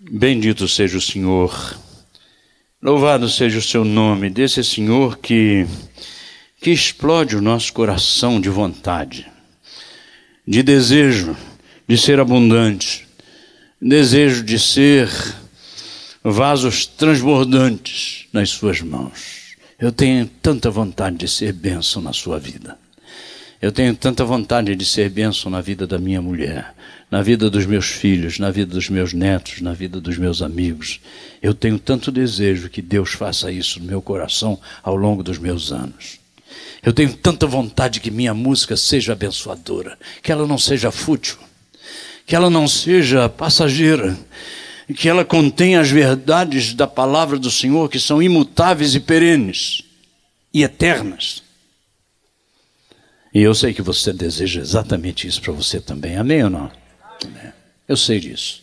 Bendito seja o Senhor. Louvado seja o seu nome, desse Senhor que, que explode o nosso coração de vontade, de desejo de ser abundante, desejo de ser vasos transbordantes nas suas mãos. Eu tenho tanta vontade de ser bênção na sua vida. Eu tenho tanta vontade de ser bênção na vida da minha mulher, na vida dos meus filhos, na vida dos meus netos, na vida dos meus amigos. Eu tenho tanto desejo que Deus faça isso no meu coração ao longo dos meus anos. Eu tenho tanta vontade que minha música seja abençoadora, que ela não seja fútil, que ela não seja passageira, que ela contenha as verdades da palavra do Senhor que são imutáveis e perenes e eternas. E eu sei que você deseja exatamente isso para você também. Amém ou não? Amém. Eu sei disso.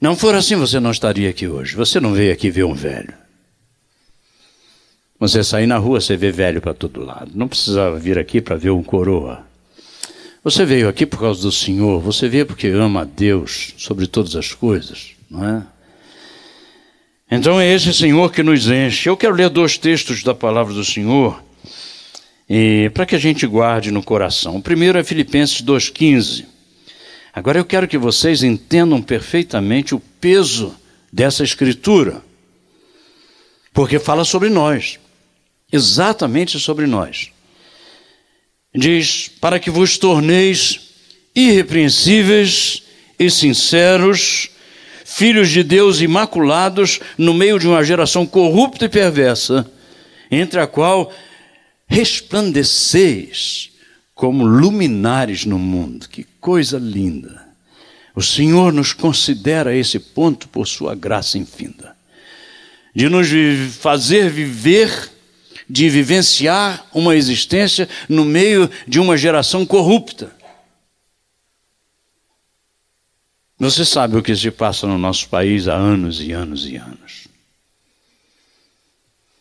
Não for assim, você não estaria aqui hoje. Você não veio aqui ver um velho. Você sair na rua, você vê velho para todo lado. Não precisava vir aqui para ver um coroa. Você veio aqui por causa do Senhor. Você veio porque ama a Deus sobre todas as coisas, não é? Então é esse Senhor que nos enche. Eu quero ler dois textos da palavra do Senhor para que a gente guarde no coração. O primeiro é Filipenses 2,15. Agora eu quero que vocês entendam perfeitamente o peso dessa escritura, porque fala sobre nós, exatamente sobre nós. Diz: para que vos torneis irrepreensíveis e sinceros, filhos de Deus imaculados, no meio de uma geração corrupta e perversa, entre a qual resplandeceis como luminares no mundo. Que coisa linda! O Senhor nos considera esse ponto por sua graça infinda, de nos fazer viver, de vivenciar uma existência no meio de uma geração corrupta. Você sabe o que se passa no nosso país há anos e anos e anos.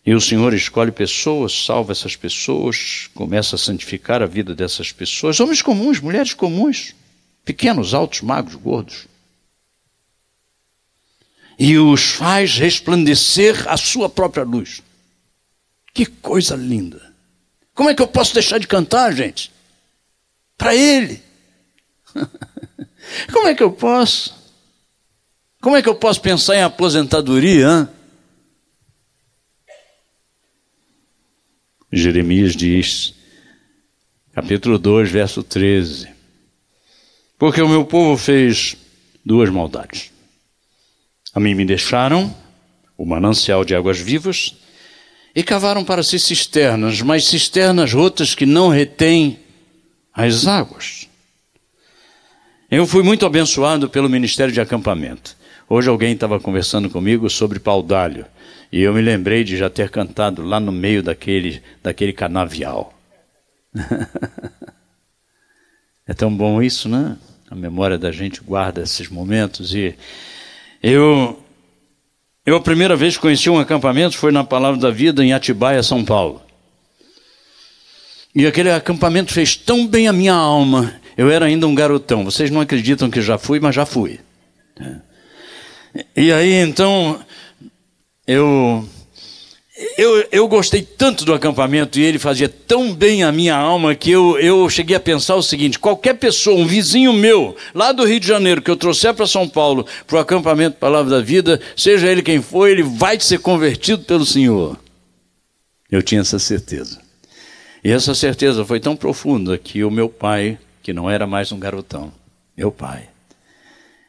E o Senhor escolhe pessoas, salva essas pessoas, começa a santificar a vida dessas pessoas, homens comuns, mulheres comuns, pequenos, altos, magros, gordos. E os faz resplandecer a sua própria luz. Que coisa linda. Como é que eu posso deixar de cantar, gente? Para Ele. Como é que eu posso? Como é que eu posso pensar em aposentadoria? Hein? Jeremias diz, capítulo 2, verso 13: Porque o meu povo fez duas maldades. A mim me deixaram o manancial de águas vivas e cavaram para si cisternas, mas cisternas rotas que não retêm as águas. Eu fui muito abençoado pelo ministério de acampamento. Hoje alguém estava conversando comigo sobre paudalho. E eu me lembrei de já ter cantado lá no meio daquele, daquele canavial. é tão bom isso, né? A memória da gente guarda esses momentos. E eu, eu a primeira vez que conheci um acampamento foi na Palavra da Vida em Atibaia, São Paulo. E aquele acampamento fez tão bem a minha alma. Eu era ainda um garotão. Vocês não acreditam que já fui, mas já fui. E aí então eu, eu, eu gostei tanto do acampamento e ele fazia tão bem a minha alma que eu, eu cheguei a pensar o seguinte: qualquer pessoa, um vizinho meu, lá do Rio de Janeiro, que eu trouxer para São Paulo, para o acampamento Palavra da Vida, seja ele quem for, ele vai ser convertido pelo Senhor. Eu tinha essa certeza. E essa certeza foi tão profunda que o meu pai, que não era mais um garotão, meu pai,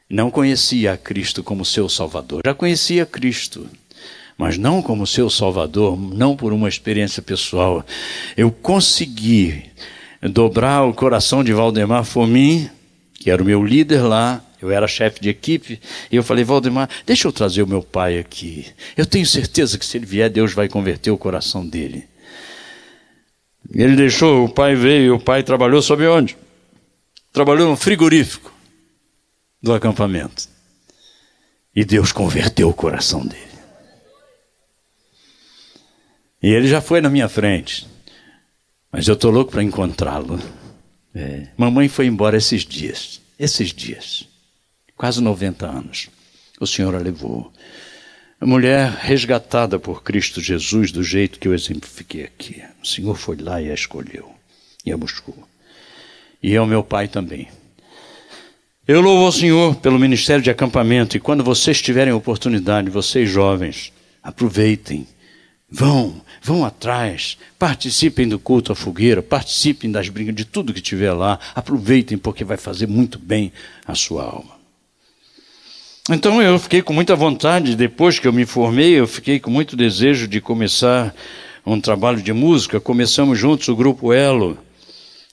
não conhecia a Cristo como seu Salvador, já conhecia Cristo mas não como seu Salvador, não por uma experiência pessoal. Eu consegui dobrar o coração de Valdemar Fomin, que era o meu líder lá, eu era chefe de equipe, e eu falei, Valdemar, deixa eu trazer o meu pai aqui. Eu tenho certeza que se ele vier, Deus vai converter o coração dele. Ele deixou, o pai veio, o pai trabalhou sob onde? Trabalhou no frigorífico do acampamento. E Deus converteu o coração dele. E ele já foi na minha frente. Mas eu estou louco para encontrá-lo. É. Mamãe foi embora esses dias. Esses dias. Quase 90 anos. o Senhor a levou. A mulher resgatada por Cristo Jesus do jeito que eu exemplifiquei aqui. O Senhor foi lá e a escolheu e a buscou. E é o meu pai também. Eu louvo ao Senhor pelo ministério de acampamento e quando vocês tiverem oportunidade, vocês jovens, aproveitem. Vão, vão atrás, participem do culto à fogueira, participem das brigas, de tudo que tiver lá, aproveitem porque vai fazer muito bem a sua alma. Então eu fiquei com muita vontade, depois que eu me formei, eu fiquei com muito desejo de começar um trabalho de música. Começamos juntos o grupo Elo,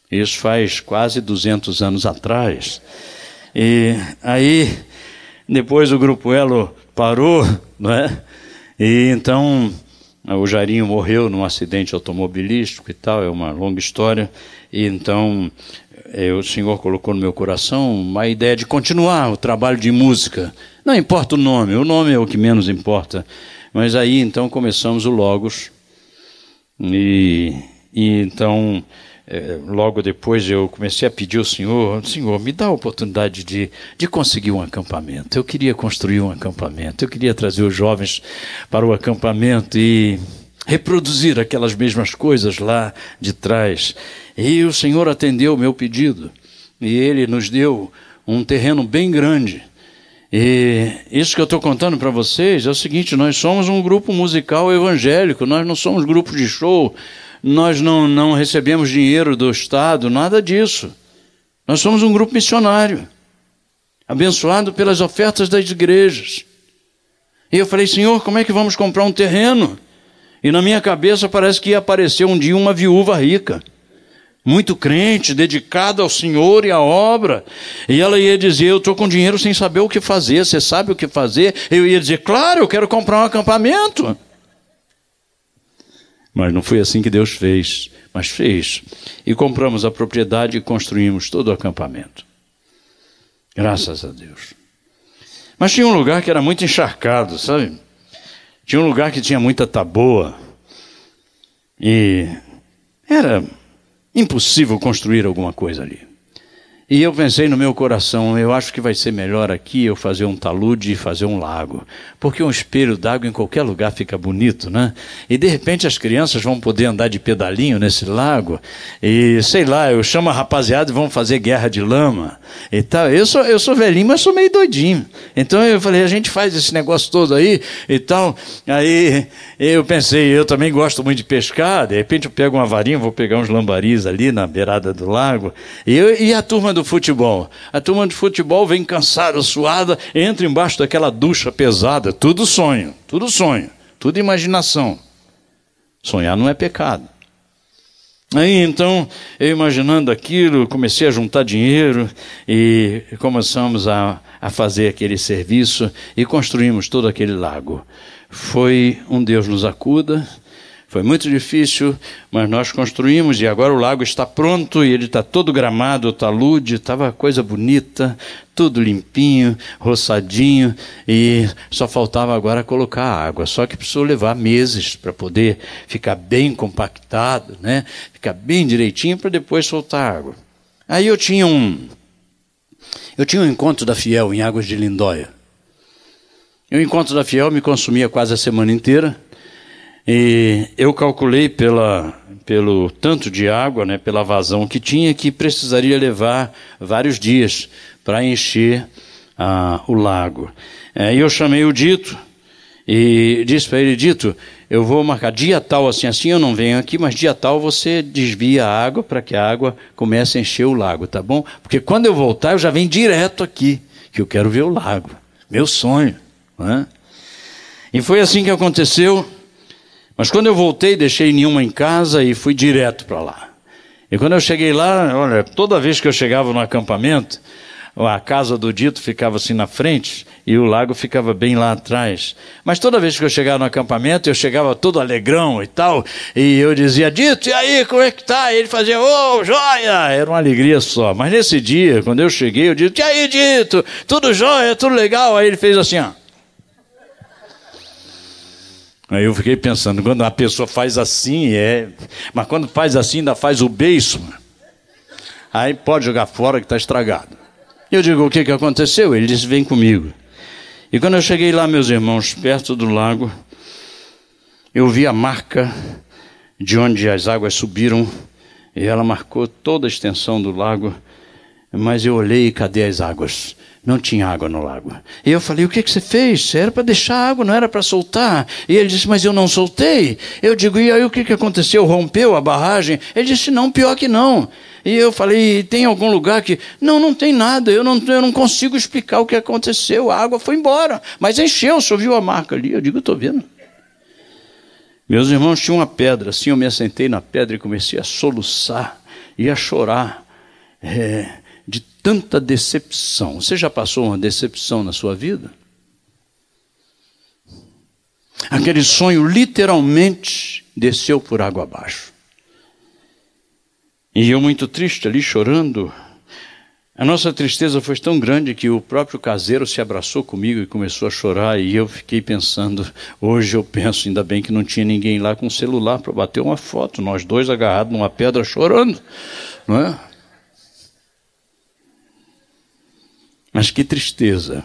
isso faz quase 200 anos atrás. E aí, depois o grupo Elo parou, não é? E então o Jairinho morreu num acidente automobilístico e tal, é uma longa história. E então é, o Senhor colocou no meu coração uma ideia de continuar o trabalho de música. Não importa o nome, o nome é o que menos importa. Mas aí então começamos o Logos. E, e então, é, logo depois eu comecei a pedir ao Senhor: Senhor, me dá a oportunidade de, de conseguir um acampamento. Eu queria construir um acampamento, eu queria trazer os jovens para o acampamento e reproduzir aquelas mesmas coisas lá de trás. E o Senhor atendeu o meu pedido. E Ele nos deu um terreno bem grande. E isso que eu estou contando para vocês é o seguinte: nós somos um grupo musical evangélico, nós não somos grupo de show, nós não, não recebemos dinheiro do Estado, nada disso. Nós somos um grupo missionário, abençoado pelas ofertas das igrejas. E eu falei, Senhor, como é que vamos comprar um terreno? E na minha cabeça parece que ia aparecer um dia uma viúva rica muito crente, dedicada ao Senhor e à obra. E ela ia dizer: Eu estou com dinheiro sem saber o que fazer, você sabe o que fazer? Eu ia dizer: Claro, eu quero comprar um acampamento. Mas não foi assim que Deus fez, mas fez. E compramos a propriedade e construímos todo o acampamento. Graças a Deus. Mas tinha um lugar que era muito encharcado, sabe? Tinha um lugar que tinha muita taboa. E era Impossível construir alguma coisa ali. E eu pensei no meu coração, eu acho que vai ser melhor aqui eu fazer um talude e fazer um lago. Porque um espelho d'água em qualquer lugar fica bonito, né? E de repente as crianças vão poder andar de pedalinho nesse lago. E sei lá, eu chamo a rapaziada e vão fazer guerra de lama e tal. Eu sou, eu sou velhinho, mas sou meio doidinho. Então eu falei, a gente faz esse negócio todo aí e tal. Aí eu pensei, eu também gosto muito de pescar. De repente eu pego uma varinha, vou pegar uns lambaris ali na beirada do lago. E, eu, e a turma do futebol. A turma de futebol vem cansada, suada, entra embaixo daquela ducha pesada. Tudo sonho, tudo sonho, tudo imaginação. Sonhar não é pecado. Aí então, eu imaginando aquilo, comecei a juntar dinheiro e começamos a, a fazer aquele serviço e construímos todo aquele lago. Foi um Deus nos acuda, foi muito difícil, mas nós construímos e agora o lago está pronto e ele está todo gramado, talude, estava coisa bonita, tudo limpinho, roçadinho e só faltava agora colocar água. Só que precisou levar meses para poder ficar bem compactado, né? Ficar bem direitinho para depois soltar água. Aí eu tinha um eu tinha um encontro da Fiel em Águas de Lindóia. E o encontro da Fiel me consumia quase a semana inteira. E eu calculei pela, pelo tanto de água, né, pela vazão que tinha, que precisaria levar vários dias para encher ah, o lago. É, e eu chamei o Dito e disse para ele: Dito, eu vou marcar dia tal, assim, assim eu não venho aqui, mas dia tal você desvia a água para que a água comece a encher o lago, tá bom? Porque quando eu voltar, eu já venho direto aqui, que eu quero ver o lago. Meu sonho. Né? E foi assim que aconteceu. Mas quando eu voltei, deixei nenhuma em casa e fui direto para lá. E quando eu cheguei lá, olha, toda vez que eu chegava no acampamento, a casa do dito ficava assim na frente e o lago ficava bem lá atrás. Mas toda vez que eu chegava no acampamento, eu chegava todo alegrão e tal, e eu dizia, dito, e aí, como é que tá? E ele fazia, ô, oh, joia! Era uma alegria só. Mas nesse dia, quando eu cheguei, eu disse, e aí, dito? Tudo joia, tudo legal? Aí ele fez assim, ó. Aí eu fiquei pensando, quando a pessoa faz assim, é. Mas quando faz assim, ainda faz o beijo. Aí pode jogar fora que está estragado. Eu digo, o que, que aconteceu? Ele disse, vem comigo. E quando eu cheguei lá, meus irmãos, perto do lago, eu vi a marca de onde as águas subiram, e ela marcou toda a extensão do lago, mas eu olhei e cadê as águas? Não tinha água no lago. E eu falei: O que, que você fez? Era para deixar água, não era para soltar. E ele disse: Mas eu não soltei. Eu digo: E aí o que, que aconteceu? Rompeu a barragem? Ele disse: Não, pior que não. E eu falei: Tem algum lugar que. Não, não tem nada. Eu não, eu não consigo explicar o que aconteceu. A água foi embora. Mas encheu, só viu a marca ali. Eu digo: Estou vendo. Meus irmãos tinham uma pedra. Assim eu me assentei na pedra e comecei a soluçar e a chorar. É tanta decepção. Você já passou uma decepção na sua vida? Aquele sonho literalmente desceu por água abaixo. E eu, muito triste ali, chorando, a nossa tristeza foi tão grande que o próprio caseiro se abraçou comigo e começou a chorar. E eu fiquei pensando, hoje eu penso, ainda bem que não tinha ninguém lá com celular para bater uma foto, nós dois agarrados numa pedra chorando, não é? Mas que tristeza,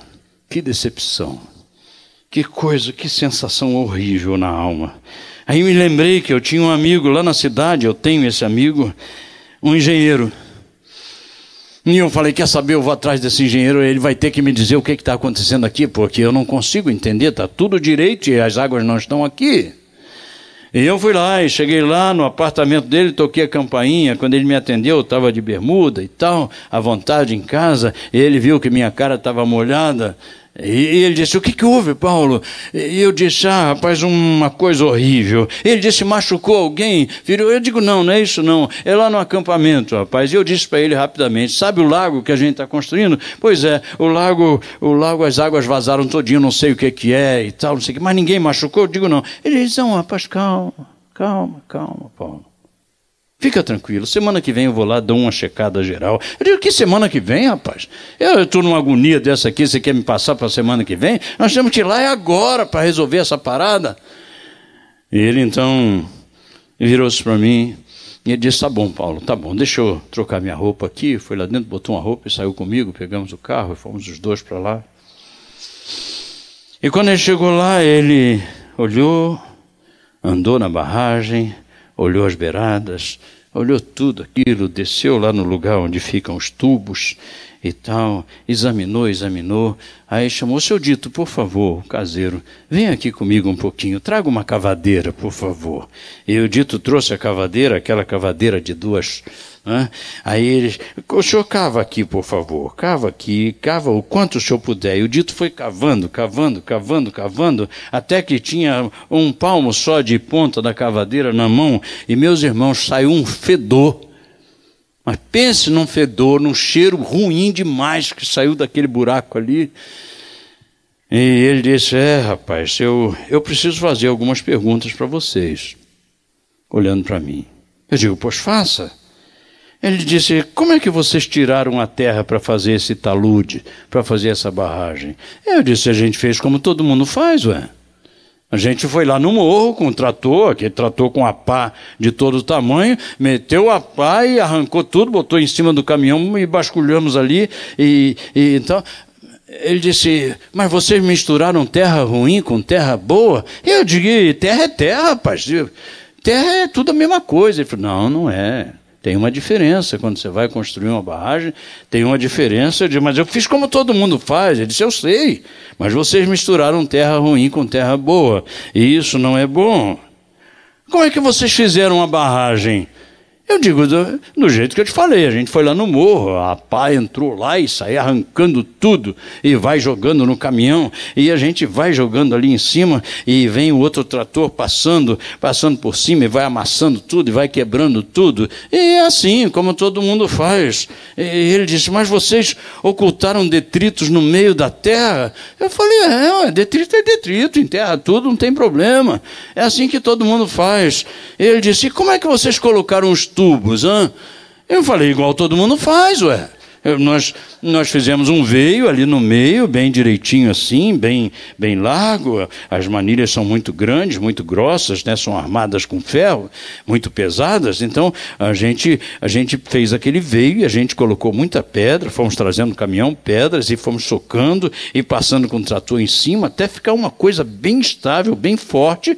que decepção, que coisa, que sensação horrível na alma. Aí me lembrei que eu tinha um amigo lá na cidade, eu tenho esse amigo, um engenheiro. E eu falei: quer saber? Eu vou atrás desse engenheiro, ele vai ter que me dizer o que está acontecendo aqui, porque eu não consigo entender, está tudo direito e as águas não estão aqui. E eu fui lá e cheguei lá no apartamento dele, toquei a campainha. Quando ele me atendeu, eu estava de bermuda e tal, à vontade em casa. Ele viu que minha cara estava molhada. E ele disse: O que, que houve, Paulo? E eu disse: Ah, rapaz, uma coisa horrível. Ele disse: Machucou alguém? Virou. Eu digo: Não, não é isso não. É lá no acampamento, rapaz. E eu disse para ele rapidamente: Sabe o lago que a gente está construindo? Pois é, o lago, o lago, as águas vazaram todinho, não sei o que, que é e tal, não sei o que. Mas ninguém machucou? Eu digo: Não. Ele disse: Não, rapaz, calma, calma, calma, Paulo. Fica tranquilo, semana que vem eu vou lá, dou uma checada geral. Eu digo, que semana que vem, rapaz? Eu estou numa agonia dessa aqui, você quer me passar para a semana que vem? Nós temos que ir lá é agora para resolver essa parada. E ele então virou-se para mim e ele disse: Tá bom, Paulo, tá bom, deixa eu trocar minha roupa aqui. Foi lá dentro, botou uma roupa e saiu comigo. Pegamos o carro e fomos os dois para lá. E quando ele chegou lá, ele olhou, andou na barragem olhou as beiradas, olhou tudo aquilo, desceu lá no lugar onde ficam os tubos e tal, examinou, examinou, aí chamou, seu Dito, por favor, caseiro, vem aqui comigo um pouquinho, traga uma cavadeira, por favor. E o Dito trouxe a cavadeira, aquela cavadeira de duas né? Aí ele, o senhor cava aqui, por favor, cava aqui, cava o quanto o senhor puder. E o dito foi cavando, cavando, cavando, cavando, até que tinha um palmo só de ponta da cavadeira na mão, e meus irmãos, saiu um fedor. Mas pense num fedor, num cheiro ruim demais que saiu daquele buraco ali. E ele disse: É, rapaz, eu, eu preciso fazer algumas perguntas para vocês. Olhando para mim. Eu digo: Pois faça. Ele disse: Como é que vocês tiraram a terra para fazer esse talude, para fazer essa barragem? Eu disse: A gente fez como todo mundo faz, ué. A gente foi lá no morro com um trator, aquele trator com a pá de todo tamanho, meteu a pá e arrancou tudo, botou em cima do caminhão e basculhamos ali. E, e então ele disse: Mas vocês misturaram terra ruim com terra boa? Eu digo: Terra é terra, rapaz. Terra é tudo a mesma coisa. Ele falou: Não, não é. Tem uma diferença quando você vai construir uma barragem, tem uma diferença de, mas eu fiz como todo mundo faz. Ele disse, eu sei, mas vocês misturaram terra ruim com terra boa, e isso não é bom. Como é que vocês fizeram uma barragem? Eu digo do, do, jeito que eu te falei, a gente foi lá no morro, a pá entrou lá e saiu arrancando tudo e vai jogando no caminhão e a gente vai jogando ali em cima e vem o outro trator passando, passando por cima e vai amassando tudo e vai quebrando tudo. E é assim, como todo mundo faz. E ele disse, mas vocês ocultaram detritos no meio da terra? Eu falei, é, detrito é detrito, enterra tudo, não tem problema. É assim que todo mundo faz. Ele disse, como é que vocês colocaram os tubos, hã? Eu falei, igual todo mundo faz, ué. Nós, nós fizemos um veio ali no meio, bem direitinho assim, bem, bem largo. As manilhas são muito grandes, muito grossas, né? são armadas com ferro, muito pesadas. Então a gente, a gente fez aquele veio e a gente colocou muita pedra, fomos trazendo no caminhão pedras e fomos socando e passando com o trator em cima até ficar uma coisa bem estável, bem forte.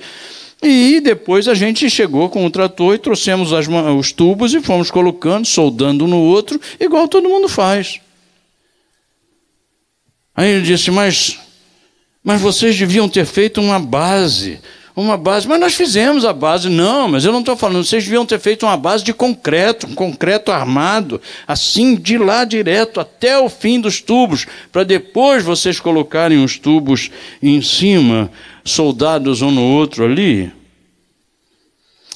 E depois a gente chegou com o trator e trouxemos as, os tubos e fomos colocando, soldando um no outro, igual todo mundo faz. Aí ele disse: Mas, mas vocês deviam ter feito uma base. Uma base, mas nós fizemos a base. Não, mas eu não estou falando, vocês deviam ter feito uma base de concreto, um concreto armado, assim, de lá direto até o fim dos tubos, para depois vocês colocarem os tubos em cima soldados um no outro ali.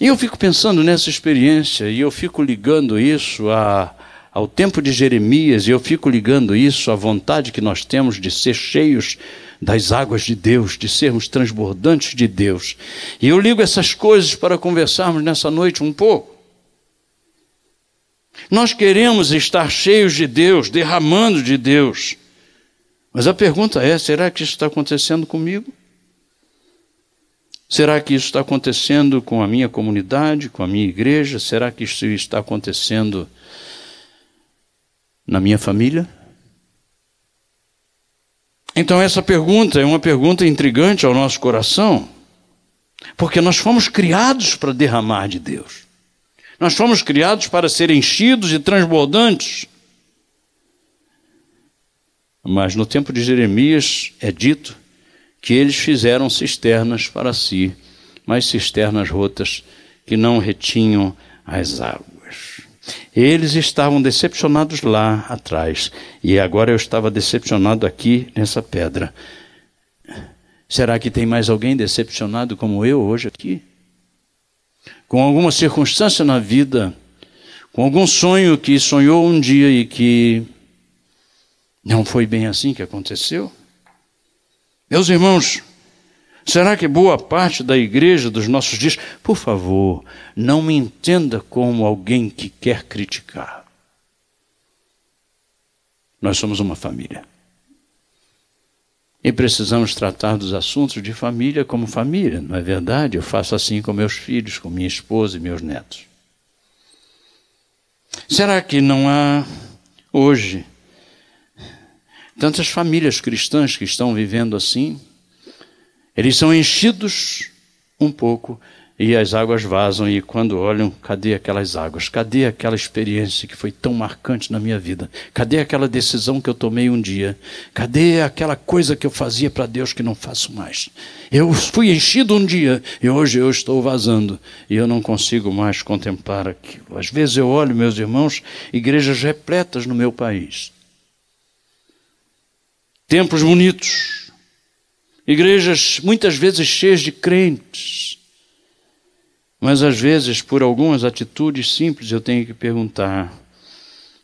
E eu fico pensando nessa experiência e eu fico ligando isso a, ao tempo de Jeremias e eu fico ligando isso à vontade que nós temos de ser cheios das águas de Deus, de sermos transbordantes de Deus. E eu ligo essas coisas para conversarmos nessa noite um pouco. Nós queremos estar cheios de Deus, derramando de Deus. Mas a pergunta é: será que isso está acontecendo comigo? Será que isso está acontecendo com a minha comunidade, com a minha igreja? Será que isso está acontecendo na minha família? Então, essa pergunta é uma pergunta intrigante ao nosso coração, porque nós fomos criados para derramar de Deus. Nós fomos criados para ser enchidos e transbordantes. Mas no tempo de Jeremias é dito que eles fizeram cisternas para si, mas cisternas rotas que não retinham as águas. Eles estavam decepcionados lá atrás, e agora eu estava decepcionado aqui nessa pedra. Será que tem mais alguém decepcionado como eu hoje aqui? Com alguma circunstância na vida, com algum sonho que sonhou um dia e que não foi bem assim que aconteceu? Meus irmãos, será que boa parte da igreja dos nossos dias, por favor, não me entenda como alguém que quer criticar. Nós somos uma família. E precisamos tratar dos assuntos de família como família, não é verdade? Eu faço assim com meus filhos, com minha esposa e meus netos. Será que não há hoje tantas famílias cristãs que estão vivendo assim, eles são enchidos um pouco e as águas vazam, e quando olham, cadê aquelas águas? Cadê aquela experiência que foi tão marcante na minha vida? Cadê aquela decisão que eu tomei um dia? Cadê aquela coisa que eu fazia para Deus que não faço mais? Eu fui enchido um dia e hoje eu estou vazando e eu não consigo mais contemplar aquilo. Às vezes eu olho, meus irmãos, igrejas repletas no meu país templos bonitos, igrejas muitas vezes cheias de crentes, mas às vezes, por algumas atitudes simples, eu tenho que perguntar: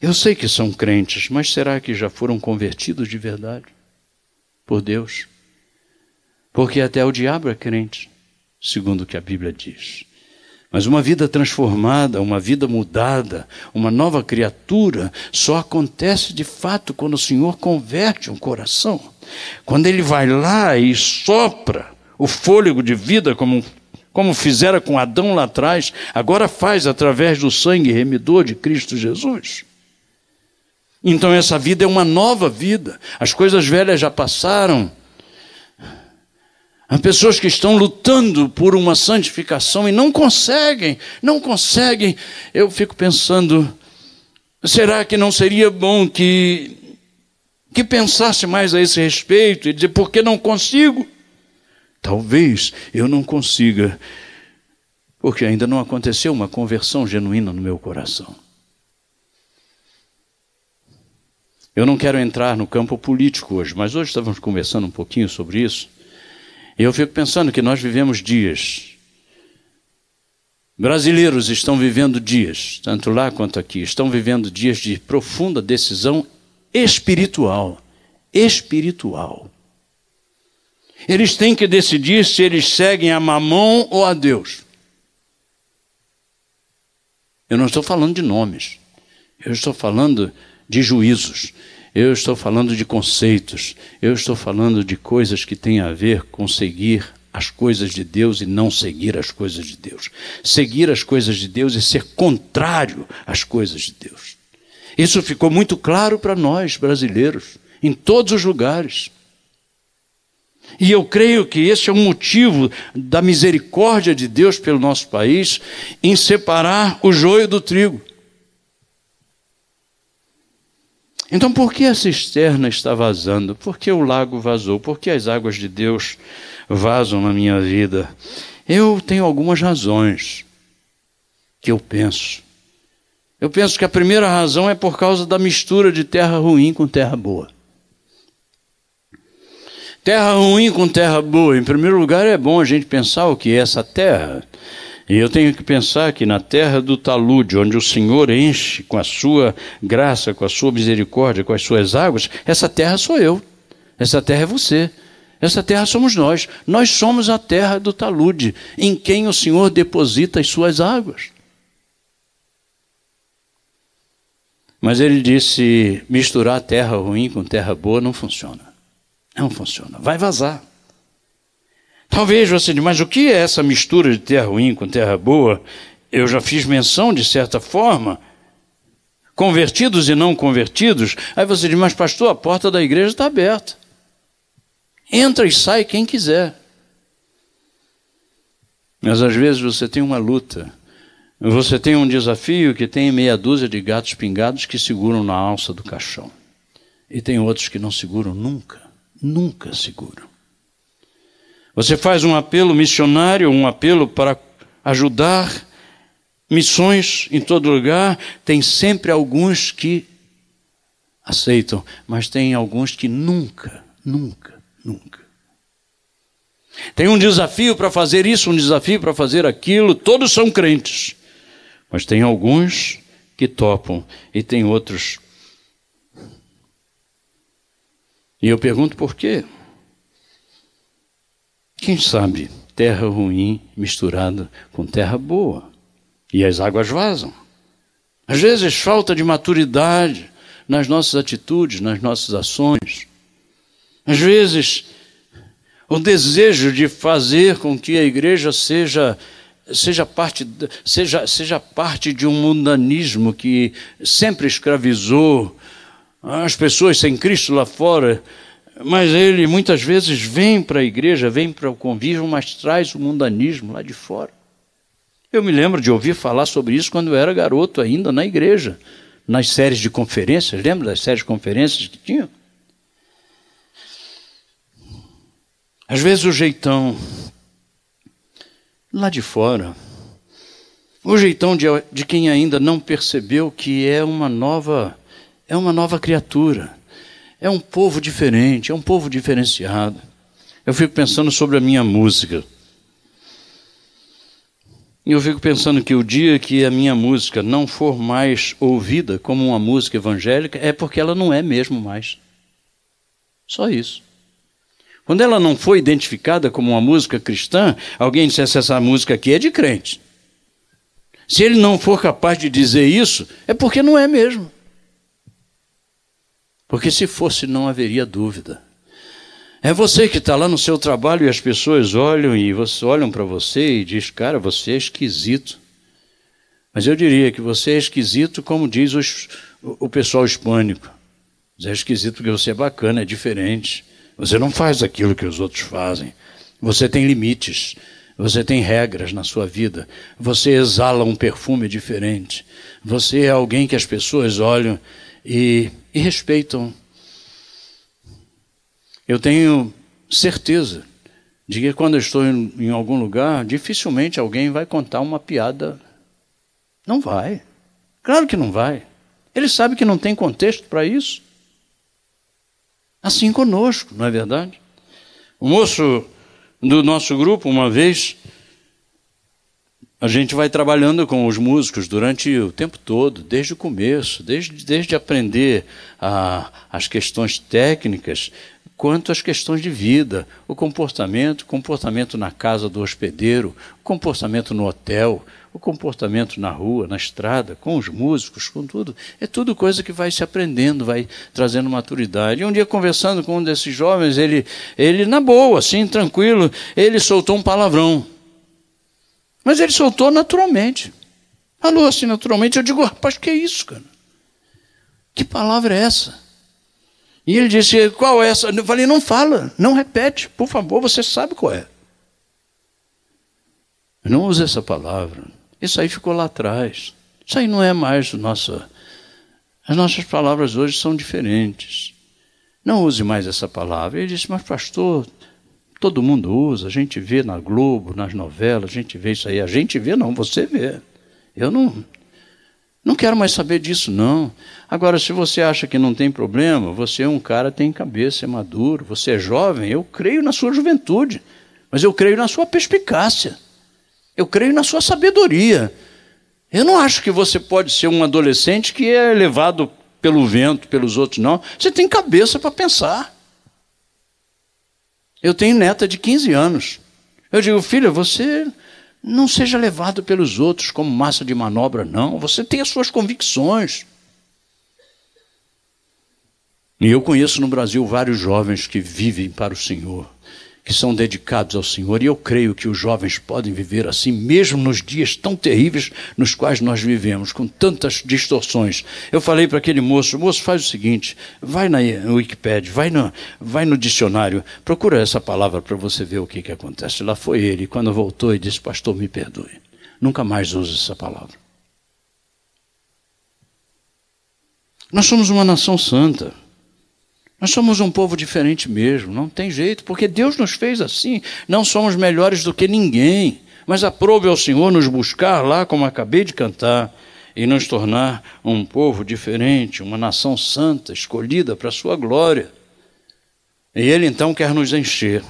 eu sei que são crentes, mas será que já foram convertidos de verdade por Deus? Porque até o diabo é crente, segundo o que a Bíblia diz. Mas uma vida transformada, uma vida mudada, uma nova criatura, só acontece de fato quando o Senhor converte um coração. Quando Ele vai lá e sopra o fôlego de vida, como, como fizera com Adão lá atrás, agora faz através do sangue remidor de Cristo Jesus. Então essa vida é uma nova vida. As coisas velhas já passaram Há pessoas que estão lutando por uma santificação e não conseguem, não conseguem. Eu fico pensando, será que não seria bom que que pensasse mais a esse respeito e dizer por que não consigo? Talvez eu não consiga, porque ainda não aconteceu uma conversão genuína no meu coração. Eu não quero entrar no campo político hoje, mas hoje estávamos conversando um pouquinho sobre isso. Eu fico pensando que nós vivemos dias. Brasileiros estão vivendo dias, tanto lá quanto aqui, estão vivendo dias de profunda decisão espiritual. Espiritual. Eles têm que decidir se eles seguem a mamão ou a Deus. Eu não estou falando de nomes, eu estou falando de juízos. Eu estou falando de conceitos. Eu estou falando de coisas que têm a ver com seguir as coisas de Deus e não seguir as coisas de Deus. Seguir as coisas de Deus e ser contrário às coisas de Deus. Isso ficou muito claro para nós, brasileiros, em todos os lugares. E eu creio que esse é o motivo da misericórdia de Deus pelo nosso país em separar o joio do trigo. Então, por que a cisterna está vazando? Por que o lago vazou? Por que as águas de Deus vazam na minha vida? Eu tenho algumas razões que eu penso. Eu penso que a primeira razão é por causa da mistura de terra ruim com terra boa. Terra ruim com terra boa. Em primeiro lugar, é bom a gente pensar o que é essa terra. E eu tenho que pensar que na terra do talude, onde o Senhor enche com a sua graça, com a sua misericórdia, com as suas águas, essa terra sou eu. Essa terra é você. Essa terra somos nós. Nós somos a terra do talude, em quem o Senhor deposita as suas águas. Mas ele disse: misturar terra ruim com terra boa não funciona. Não funciona. Vai vazar. Talvez você diga, mas o que é essa mistura de terra ruim com terra boa? Eu já fiz menção, de certa forma, convertidos e não convertidos. Aí você diz, mas pastor, a porta da igreja está aberta. Entra e sai quem quiser. Mas às vezes você tem uma luta. Você tem um desafio que tem meia dúzia de gatos pingados que seguram na alça do caixão. E tem outros que não seguram nunca, nunca seguram. Você faz um apelo missionário, um apelo para ajudar missões em todo lugar, tem sempre alguns que aceitam, mas tem alguns que nunca, nunca, nunca. Tem um desafio para fazer isso, um desafio para fazer aquilo, todos são crentes, mas tem alguns que topam e tem outros. E eu pergunto por quê? Quem sabe terra ruim misturada com terra boa e as águas vazam. Às vezes falta de maturidade nas nossas atitudes, nas nossas ações. Às vezes o desejo de fazer com que a igreja seja seja parte seja seja parte de um mundanismo que sempre escravizou as pessoas sem Cristo lá fora mas ele muitas vezes vem para a igreja, vem para o convívio, mas traz o mundanismo lá de fora. Eu me lembro de ouvir falar sobre isso quando eu era garoto ainda na igreja, nas séries de conferências, lembra das séries de conferências que tinham? Às vezes o jeitão lá de fora, o jeitão de, de quem ainda não percebeu que é uma nova, é uma nova criatura é um povo diferente, é um povo diferenciado. Eu fico pensando sobre a minha música. E eu fico pensando que o dia que a minha música não for mais ouvida como uma música evangélica, é porque ela não é mesmo mais. Só isso. Quando ela não foi identificada como uma música cristã, alguém dissesse essa música aqui é de crente. Se ele não for capaz de dizer isso, é porque não é mesmo. Porque se fosse, não haveria dúvida. É você que está lá no seu trabalho e as pessoas olham e você, olham para você e diz, cara, você é esquisito. Mas eu diria que você é esquisito, como diz os, o pessoal hispânico. Você é esquisito porque você é bacana, é diferente. Você não faz aquilo que os outros fazem. Você tem limites. Você tem regras na sua vida. Você exala um perfume diferente. Você é alguém que as pessoas olham e, e respeitam. Eu tenho certeza de que quando eu estou em, em algum lugar, dificilmente alguém vai contar uma piada. Não vai. Claro que não vai. Ele sabe que não tem contexto para isso. Assim conosco, não é verdade? O moço do nosso grupo, uma vez, a gente vai trabalhando com os músicos durante o tempo todo, desde o começo, desde, desde aprender a, as questões técnicas, quanto às questões de vida, o comportamento, comportamento na casa do hospedeiro, comportamento no hotel, o comportamento na rua, na estrada, com os músicos, com tudo. É tudo coisa que vai se aprendendo, vai trazendo maturidade. E um dia, conversando com um desses jovens, ele, ele na boa, assim, tranquilo, ele soltou um palavrão. Mas ele soltou naturalmente. Falou assim naturalmente. Eu digo, rapaz, que é isso, cara? Que palavra é essa? E ele disse, qual é essa? Eu falei, não fala, não repete, por favor, você sabe qual é. Não use essa palavra. Isso aí ficou lá atrás. Isso aí não é mais nossa. As nossas palavras hoje são diferentes. Não use mais essa palavra. Ele disse, mas pastor, todo mundo usa, a gente vê na Globo, nas novelas, a gente vê isso aí. A gente vê, não, você vê. Eu não. Não quero mais saber disso, não. Agora, se você acha que não tem problema, você é um cara, tem cabeça, é maduro, você é jovem, eu creio na sua juventude, mas eu creio na sua perspicácia. Eu creio na sua sabedoria. Eu não acho que você pode ser um adolescente que é levado pelo vento, pelos outros, não. Você tem cabeça para pensar. Eu tenho neta de 15 anos. Eu digo, filha, você não seja levado pelos outros como massa de manobra, não. Você tem as suas convicções. E eu conheço no Brasil vários jovens que vivem para o Senhor que são dedicados ao Senhor, e eu creio que os jovens podem viver assim, mesmo nos dias tão terríveis nos quais nós vivemos, com tantas distorções. Eu falei para aquele moço: moço, faz o seguinte, vai na Wikipedia, vai no, vai no dicionário, procura essa palavra para você ver o que, que acontece. Lá foi ele, quando voltou, e disse: Pastor, me perdoe, nunca mais use essa palavra. Nós somos uma nação santa. Nós somos um povo diferente mesmo, não tem jeito, porque Deus nos fez assim. Não somos melhores do que ninguém, mas aprove ao Senhor nos buscar lá, como acabei de cantar, e nos tornar um povo diferente, uma nação santa, escolhida para a sua glória. E Ele então quer nos encher.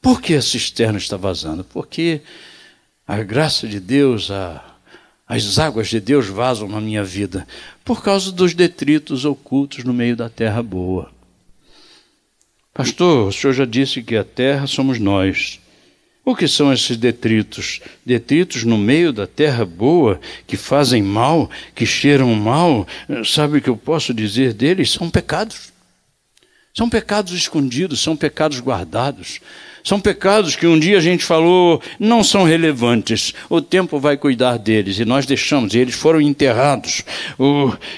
Por que a cisterna está vazando? Porque a graça de Deus, a as águas de Deus vazam na minha vida por causa dos detritos ocultos no meio da terra boa. Pastor, o senhor já disse que a terra somos nós. O que são esses detritos? Detritos no meio da terra boa, que fazem mal, que cheiram mal. Sabe o que eu posso dizer deles? São pecados. São pecados escondidos, são pecados guardados. São pecados que um dia a gente falou não são relevantes. O tempo vai cuidar deles e nós deixamos. E eles foram enterrados.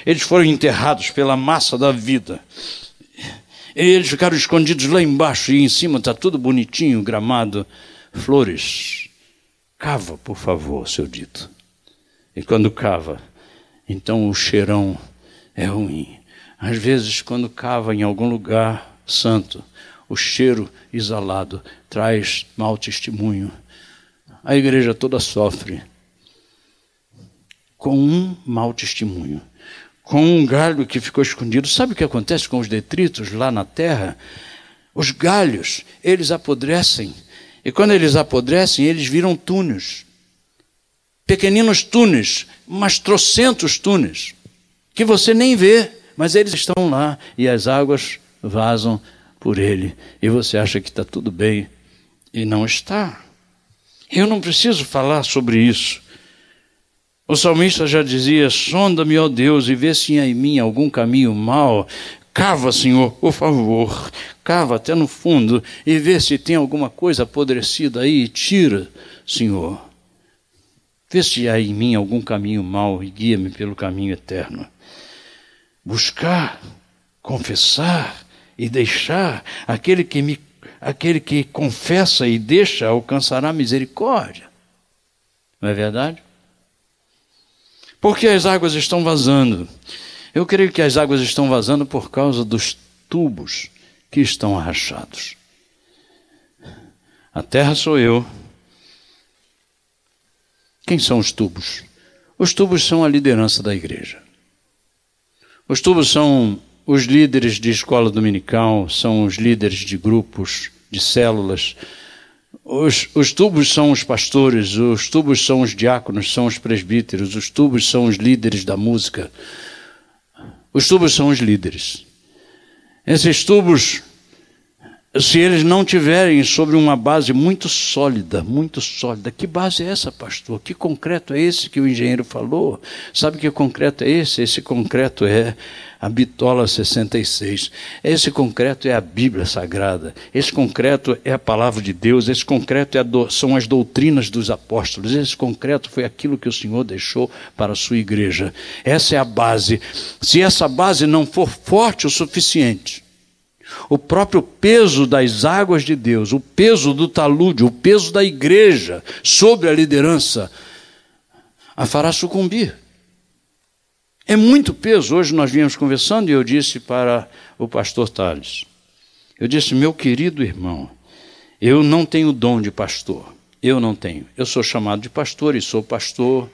Eles foram enterrados pela massa da vida. E eles ficaram escondidos lá embaixo e em cima está tudo bonitinho, gramado, flores. Cava, por favor, seu dito. E quando cava, então o cheirão é ruim. Às vezes, quando cava em algum lugar santo, o cheiro exalado traz mau testemunho. A igreja toda sofre com um mau testemunho, com um galho que ficou escondido. Sabe o que acontece com os detritos lá na terra? Os galhos, eles apodrecem. E quando eles apodrecem, eles viram túneis. Pequeninos túneis, mas trocentos túneis, que você nem vê, mas eles estão lá e as águas vazam por ele e você acha que está tudo bem e não está. Eu não preciso falar sobre isso. O salmista já dizia: Sonda-me, ó Deus, e vê se há em mim algum caminho mau. Cava, Senhor, por favor, cava até no fundo e vê se tem alguma coisa apodrecida aí e tira, Senhor. Vê se há em mim algum caminho mau e guia-me pelo caminho eterno. Buscar, confessar, e deixar, aquele que me aquele que confessa e deixa alcançará misericórdia. Não é verdade? Porque as águas estão vazando. Eu creio que as águas estão vazando por causa dos tubos que estão rachados. A terra sou eu. Quem são os tubos? Os tubos são a liderança da igreja. Os tubos são os líderes de escola dominical são os líderes de grupos, de células. Os, os, tubos são os pastores, os tubos são os diáconos, são os presbíteros, os tubos são os líderes da música. Os tubos são os líderes. Esses tubos se eles não tiverem sobre uma base muito sólida, muito sólida. Que base é essa, pastor? Que concreto é esse que o engenheiro falou? Sabe que concreto é esse? Esse concreto é a bitola 66. Esse concreto é a Bíblia Sagrada. Esse concreto é a palavra de Deus. Esse concreto é do, são as doutrinas dos apóstolos. Esse concreto foi aquilo que o Senhor deixou para a sua igreja. Essa é a base. Se essa base não for forte o suficiente, o próprio peso das águas de Deus, o peso do talude, o peso da igreja sobre a liderança, a fará sucumbir. É muito peso. Hoje nós viemos conversando e eu disse para o pastor Tales: eu disse, meu querido irmão, eu não tenho dom de pastor. Eu não tenho. Eu sou chamado de pastor e sou pastor,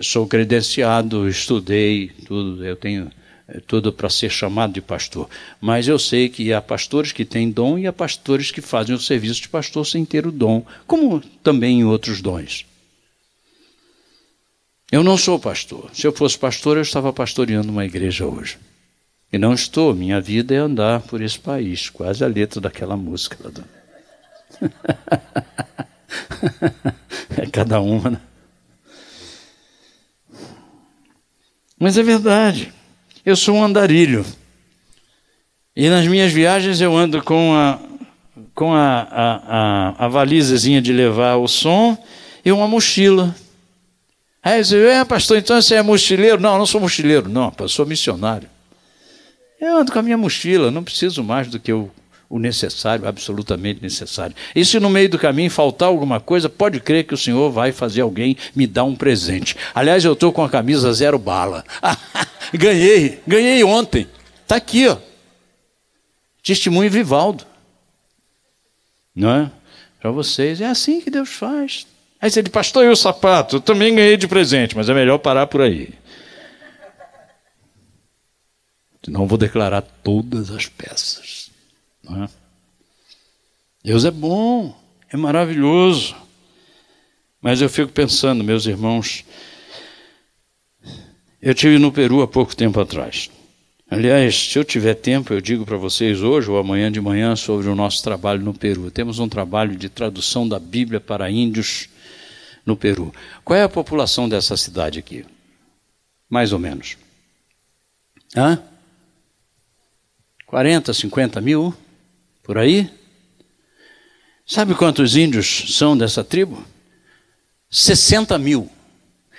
sou credenciado, estudei, tudo. Eu tenho é tudo para ser chamado de pastor. Mas eu sei que há pastores que têm dom e há pastores que fazem o serviço de pastor sem ter o dom, como também em outros dons. Eu não sou pastor. Se eu fosse pastor, eu estava pastoreando uma igreja hoje. E não estou. Minha vida é andar por esse país. Quase a letra daquela música. Lá do... é cada uma, né? Mas é verdade. Eu sou um andarilho. E nas minhas viagens eu ando com a, com a, a, a, a de levar o som e uma mochila. Aí você é, pastor, então você é mochileiro? Não, eu não sou mochileiro, não, eu sou missionário. Eu ando com a minha mochila, não preciso mais do que o, o necessário, absolutamente necessário. E se no meio do caminho faltar alguma coisa, pode crer que o Senhor vai fazer alguém me dar um presente. Aliás, eu estou com a camisa zero bala. ganhei, ganhei ontem. Está aqui, ó. Testemunho Vivaldo. Não é? Para vocês, é assim que Deus faz. Aí você diz, pastor, e o sapato? Eu também ganhei de presente, mas é melhor parar por aí. Senão vou declarar todas as peças. É? Deus é bom, é maravilhoso. Mas eu fico pensando, meus irmãos, eu tive no Peru há pouco tempo atrás. Aliás, se eu tiver tempo, eu digo para vocês hoje ou amanhã de manhã sobre o nosso trabalho no Peru. Temos um trabalho de tradução da Bíblia para índios no Peru. Qual é a população dessa cidade aqui? Mais ou menos. Hã? 40, 50 mil? Por aí? Sabe quantos índios são dessa tribo? 60 mil.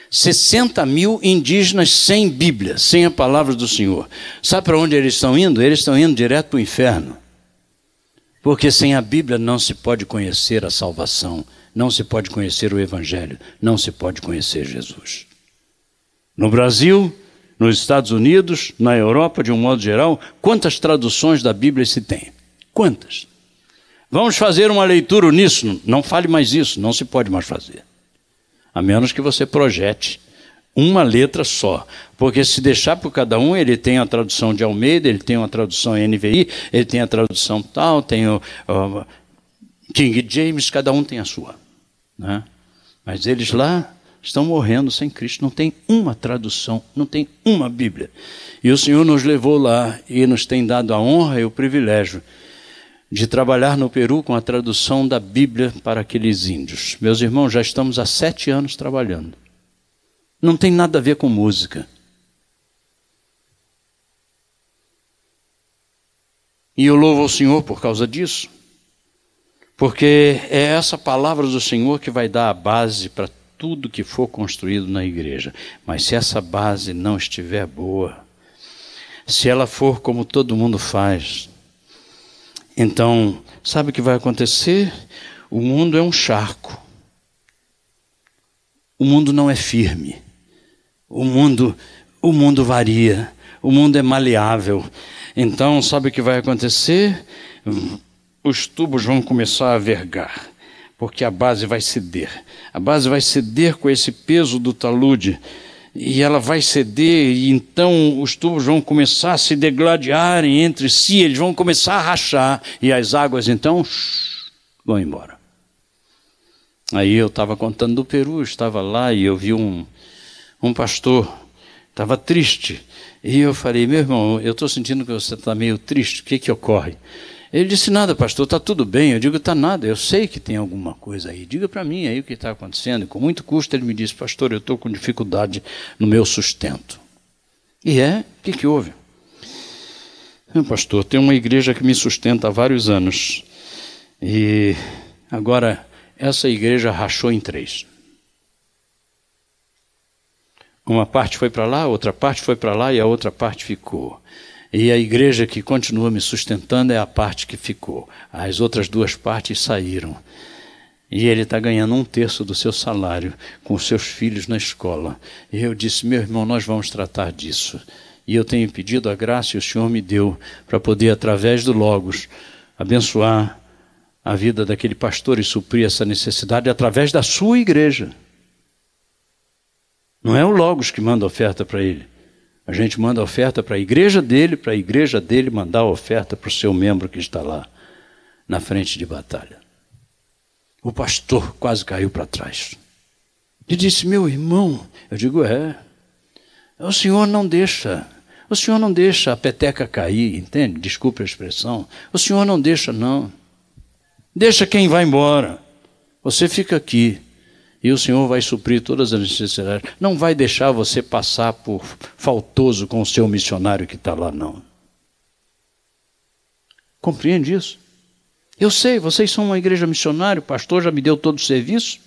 60 mil indígenas sem Bíblia, sem a palavra do Senhor. Sabe para onde eles estão indo? Eles estão indo direto para o inferno. Porque sem a Bíblia não se pode conhecer a salvação não se pode conhecer o Evangelho, não se pode conhecer Jesus. No Brasil, nos Estados Unidos, na Europa, de um modo geral, quantas traduções da Bíblia se tem? Quantas? Vamos fazer uma leitura nisso. Não fale mais isso, não se pode mais fazer. A menos que você projete uma letra só. Porque se deixar por cada um, ele tem a tradução de Almeida, ele tem uma tradução NVI, ele tem a tradução tal, tem o, o King James, cada um tem a sua. Né? Mas eles lá estão morrendo sem Cristo, não tem uma tradução, não tem uma Bíblia. E o Senhor nos levou lá e nos tem dado a honra e o privilégio de trabalhar no Peru com a tradução da Bíblia para aqueles índios. Meus irmãos, já estamos há sete anos trabalhando. Não tem nada a ver com música. E eu louvo ao Senhor por causa disso. Porque é essa palavra do Senhor que vai dar a base para tudo que for construído na igreja. Mas se essa base não estiver boa, se ela for como todo mundo faz, então, sabe o que vai acontecer? O mundo é um charco. O mundo não é firme. O mundo, o mundo varia. O mundo é maleável. Então, sabe o que vai acontecer? Os tubos vão começar a vergar, porque a base vai ceder. A base vai ceder com esse peso do talude, e ela vai ceder, e então os tubos vão começar a se degladiarem entre si, eles vão começar a rachar, e as águas então vão embora. Aí eu estava contando do Peru, estava lá e eu vi um, um pastor, estava triste. E eu falei, meu irmão, eu estou sentindo que você está meio triste, o que, que ocorre? Ele disse: Nada, pastor, está tudo bem. Eu digo: Está nada, eu sei que tem alguma coisa aí. Diga para mim aí o que está acontecendo. E com muito custo ele me disse: Pastor, eu estou com dificuldade no meu sustento. E é? O que, que houve? Meu pastor, tem uma igreja que me sustenta há vários anos. E agora essa igreja rachou em três. Uma parte foi para lá, outra parte foi para lá e a outra parte ficou. E a igreja que continua me sustentando é a parte que ficou. As outras duas partes saíram. E ele está ganhando um terço do seu salário com os seus filhos na escola. E eu disse: meu irmão, nós vamos tratar disso. E eu tenho pedido a graça e o Senhor me deu para poder, através do Logos, abençoar a vida daquele pastor e suprir essa necessidade através da sua igreja. Não é o Logos que manda oferta para ele. A gente manda oferta para a igreja dele, para a igreja dele mandar a oferta para o seu membro que está lá, na frente de batalha. O pastor quase caiu para trás. E disse: Meu irmão, eu digo: É, o senhor não deixa, o senhor não deixa a peteca cair, entende? Desculpe a expressão. O senhor não deixa, não. Deixa quem vai embora. Você fica aqui. E o Senhor vai suprir todas as necessidades. Não vai deixar você passar por faltoso com o seu missionário que está lá, não. Compreende isso? Eu sei, vocês são uma igreja missionária, o pastor já me deu todo o serviço.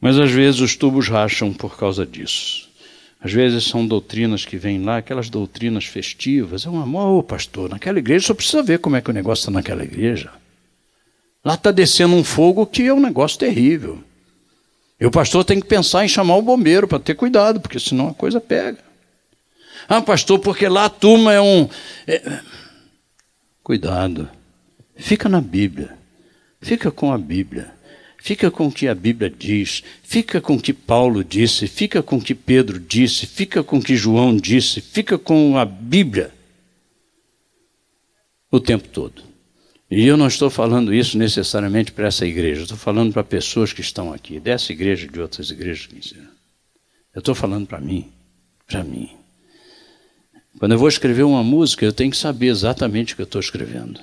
Mas às vezes os tubos racham por causa disso. Às vezes são doutrinas que vêm lá, aquelas doutrinas festivas. É um amor, pastor, naquela igreja só precisa ver como é que o negócio está naquela igreja. Lá está descendo um fogo que é um negócio terrível. E o pastor tem que pensar em chamar o bombeiro para ter cuidado, porque senão a coisa pega. Ah, pastor, porque lá a turma é um. É... Cuidado. Fica na Bíblia. Fica com a Bíblia. Fica com o que a Bíblia diz. Fica com o que Paulo disse. Fica com o que Pedro disse. Fica com o que João disse. Fica com a Bíblia. O tempo todo. E eu não estou falando isso necessariamente para essa igreja, estou falando para pessoas que estão aqui, dessa igreja e de outras igrejas. Eu estou falando para mim, para mim. Quando eu vou escrever uma música, eu tenho que saber exatamente o que eu estou escrevendo.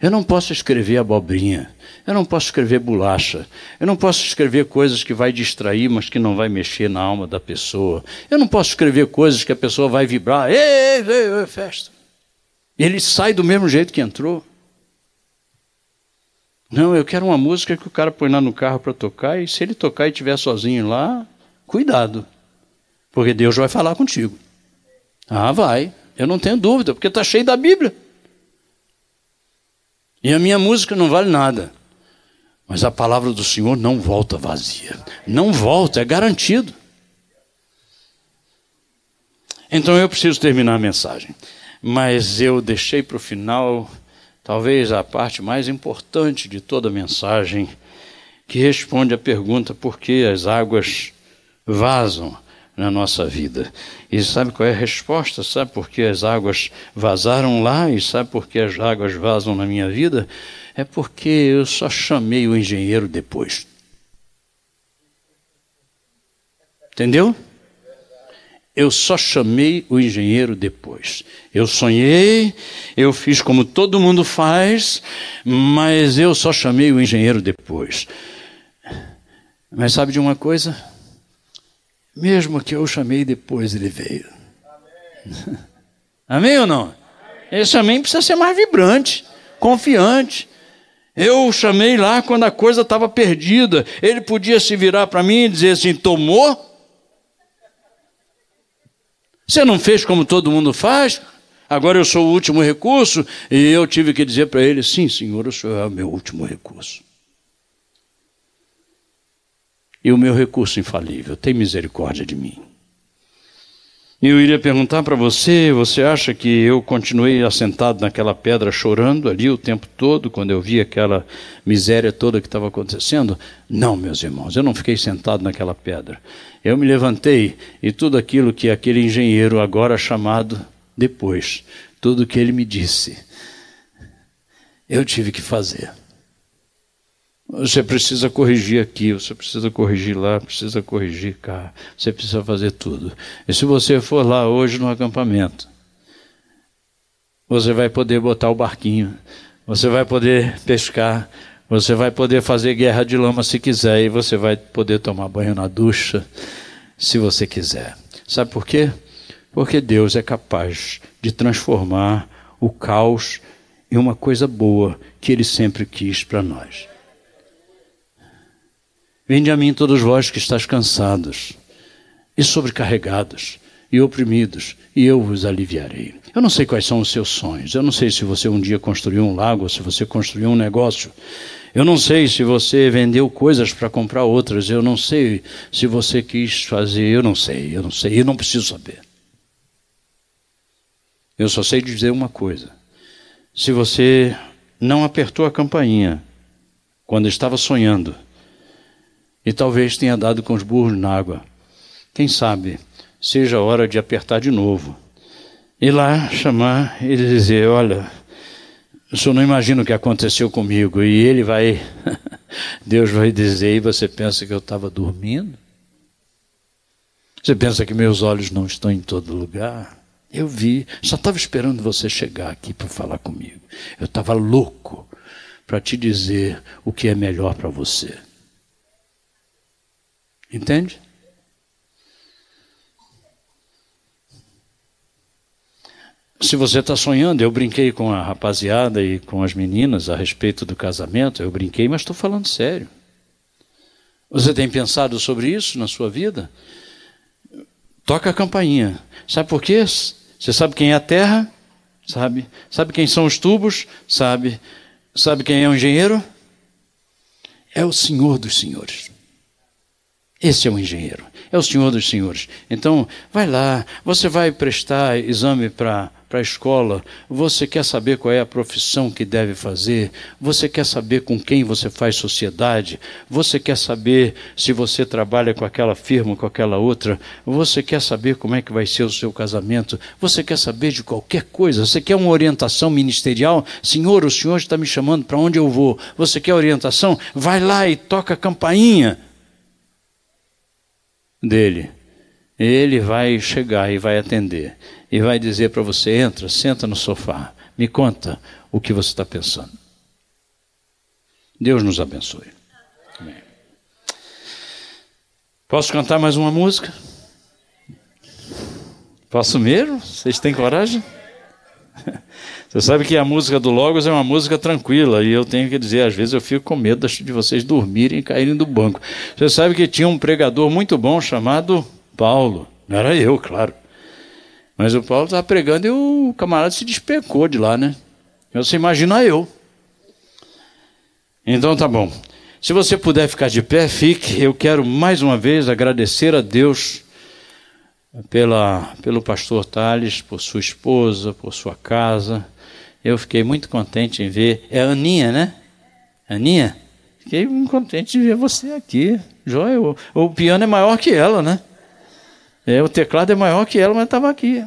Eu não posso escrever abobrinha, eu não posso escrever bolacha, eu não posso escrever coisas que vai distrair, mas que não vai mexer na alma da pessoa. Eu não posso escrever coisas que a pessoa vai vibrar, ei, ei, ei, festa. Ele sai do mesmo jeito que entrou. Não, eu quero uma música que o cara põe lá no carro para tocar e se ele tocar e estiver sozinho lá, cuidado, porque Deus vai falar contigo. Ah, vai, eu não tenho dúvida, porque está cheio da Bíblia. E a minha música não vale nada. Mas a palavra do Senhor não volta vazia. Não volta, é garantido. Então eu preciso terminar a mensagem. Mas eu deixei para o final talvez a parte mais importante de toda a mensagem, que responde à pergunta por que as águas vazam na nossa vida. E sabe qual é a resposta? Sabe por que as águas vazaram lá e sabe por que as águas vazam na minha vida? É porque eu só chamei o engenheiro depois. Entendeu? Eu só chamei o engenheiro depois. Eu sonhei, eu fiz como todo mundo faz, mas eu só chamei o engenheiro depois. Mas sabe de uma coisa? Mesmo que eu chamei depois, ele veio. Amém, Amém ou não? Esse amém precisa ser mais vibrante, confiante. Eu chamei lá quando a coisa estava perdida. Ele podia se virar para mim e dizer assim: tomou? Você não fez como todo mundo faz? Agora eu sou o último recurso? E eu tive que dizer para ele: sim, senhor, o senhor é o meu último recurso. E o meu recurso infalível, tem misericórdia de mim. Eu iria perguntar para você: você acha que eu continuei assentado naquela pedra chorando ali o tempo todo, quando eu vi aquela miséria toda que estava acontecendo? Não, meus irmãos, eu não fiquei sentado naquela pedra. Eu me levantei e tudo aquilo que aquele engenheiro, agora chamado depois, tudo que ele me disse, eu tive que fazer. Você precisa corrigir aqui, você precisa corrigir lá, precisa corrigir cá, você precisa fazer tudo. E se você for lá hoje no acampamento, você vai poder botar o barquinho, você vai poder pescar, você vai poder fazer guerra de lama se quiser, e você vai poder tomar banho na ducha se você quiser. Sabe por quê? Porque Deus é capaz de transformar o caos em uma coisa boa que Ele sempre quis para nós. Vinde a mim todos vós que estáis cansados e sobrecarregados e oprimidos, e eu vos aliviarei. Eu não sei quais são os seus sonhos. Eu não sei se você um dia construiu um lago, se você construiu um negócio. Eu não sei se você vendeu coisas para comprar outras. Eu não sei se você quis fazer. Eu não sei. Eu não sei. Eu não preciso saber. Eu só sei dizer uma coisa. Se você não apertou a campainha quando estava sonhando e talvez tenha dado com os burros na água, quem sabe seja a hora de apertar de novo. E lá chamar e dizer: Olha, o senhor não imagina o que aconteceu comigo. E ele vai, Deus vai dizer: E você pensa que eu estava dormindo? Você pensa que meus olhos não estão em todo lugar? Eu vi, só estava esperando você chegar aqui para falar comigo. Eu estava louco para te dizer o que é melhor para você. Entende? Se você está sonhando, eu brinquei com a rapaziada e com as meninas a respeito do casamento, eu brinquei, mas estou falando sério. Você tem pensado sobre isso na sua vida? Toca a campainha. Sabe por quê? Você sabe quem é a terra? Sabe? Sabe quem são os tubos? Sabe? Sabe quem é o engenheiro? É o Senhor dos Senhores. Esse é o engenheiro, é o Senhor dos Senhores. Então, vai lá, você vai prestar exame para a escola, você quer saber qual é a profissão que deve fazer, você quer saber com quem você faz sociedade, você quer saber se você trabalha com aquela firma, com aquela outra, você quer saber como é que vai ser o seu casamento, você quer saber de qualquer coisa, você quer uma orientação ministerial, Senhor, o Senhor está me chamando para onde eu vou, você quer orientação? Vai lá e toca a campainha dele. Ele vai chegar e vai atender e vai dizer para você: entra, senta no sofá, me conta o que você está pensando. Deus nos abençoe. Amém. Posso cantar mais uma música? Posso mesmo? Vocês têm coragem? Você sabe que a música do Logos é uma música tranquila e eu tenho que dizer, às vezes eu fico com medo de vocês dormirem e caírem do banco. Você sabe que tinha um pregador muito bom chamado Paulo. Não era eu, claro. Mas o Paulo estava pregando e o camarada se despecou de lá, né? Você imagina eu. Então tá bom. Se você puder ficar de pé, fique. Eu quero mais uma vez agradecer a Deus pela, pelo pastor Tales, por sua esposa, por sua casa. Eu fiquei muito contente em ver. É a Aninha, né? Aninha? Fiquei muito contente de ver você aqui. Joia, o, o piano é maior que ela, né? É, o teclado é maior que ela, mas estava aqui.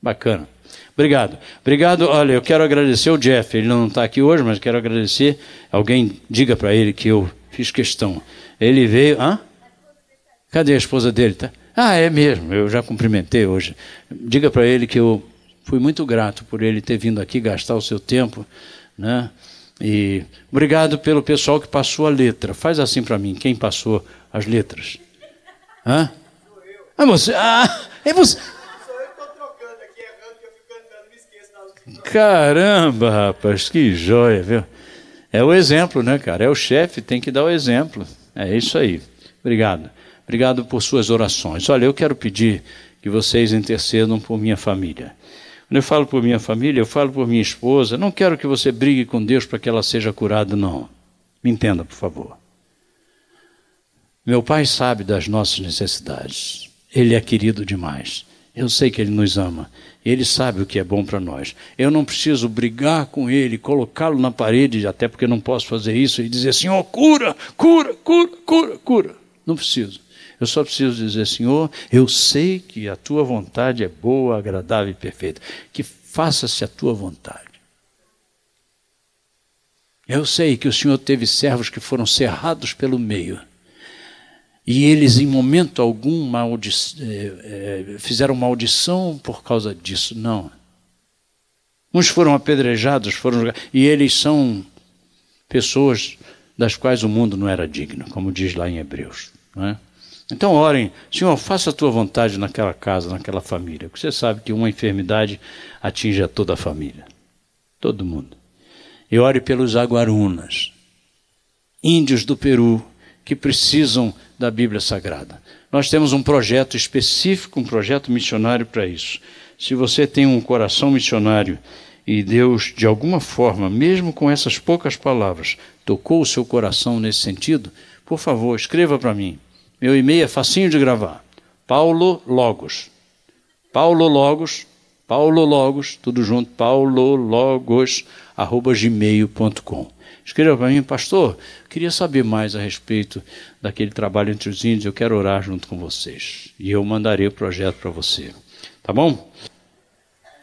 Bacana. Obrigado. Obrigado. Olha, eu quero agradecer o Jeff. Ele não está aqui hoje, mas quero agradecer. Alguém diga para ele que eu fiz questão. Ele veio. Hã? Cadê a esposa dele? Tá? Ah, é mesmo. Eu já cumprimentei hoje. Diga para ele que eu fui muito grato por ele ter vindo aqui gastar o seu tempo, né? E obrigado pelo pessoal que passou a letra. Faz assim para mim. Quem passou as letras? Hã? Ah, você. Ah, é você. Sou eu que trocando aqui, que eu fico cantando, me esqueço Caramba, rapaz, que joia, viu? É o exemplo, né, cara? É o chefe, tem que dar o exemplo. É isso aí. Obrigado. Obrigado por suas orações. Olha, eu quero pedir que vocês intercedam por minha família. Quando eu falo por minha família, eu falo por minha esposa. Não quero que você brigue com Deus para que ela seja curada, não. Me entenda, por favor. Meu pai sabe das nossas necessidades. Ele é querido demais. Eu sei que ele nos ama. Ele sabe o que é bom para nós. Eu não preciso brigar com ele, colocá-lo na parede, até porque não posso fazer isso, e dizer, Senhor, cura, cura, cura, cura, cura. Não preciso. Eu só preciso dizer, Senhor, eu sei que a tua vontade é boa, agradável e perfeita. Que faça-se a tua vontade. Eu sei que o Senhor teve servos que foram cerrados pelo meio e eles, em momento algum, maldi é, é, fizeram maldição por causa disso. Não. Uns foram apedrejados, foram e eles são pessoas das quais o mundo não era digno, como diz lá em Hebreus. É? Então orem, Senhor, faça a tua vontade naquela casa, naquela família. Porque você sabe que uma enfermidade atinge a toda a família, todo mundo. E ore pelos aguarunas, índios do Peru, que precisam da Bíblia Sagrada. Nós temos um projeto específico, um projeto missionário para isso. Se você tem um coração missionário e Deus, de alguma forma, mesmo com essas poucas palavras, tocou o seu coração nesse sentido, por favor, escreva para mim. Meu e-mail é facinho de gravar. Paulo Logos. Paulo Logos, Paulo Logos, tudo junto, paulologos, arroba gmail.com. Escreva para mim, pastor, queria saber mais a respeito daquele trabalho entre os índios, eu quero orar junto com vocês. E eu mandarei o projeto para você. Tá bom?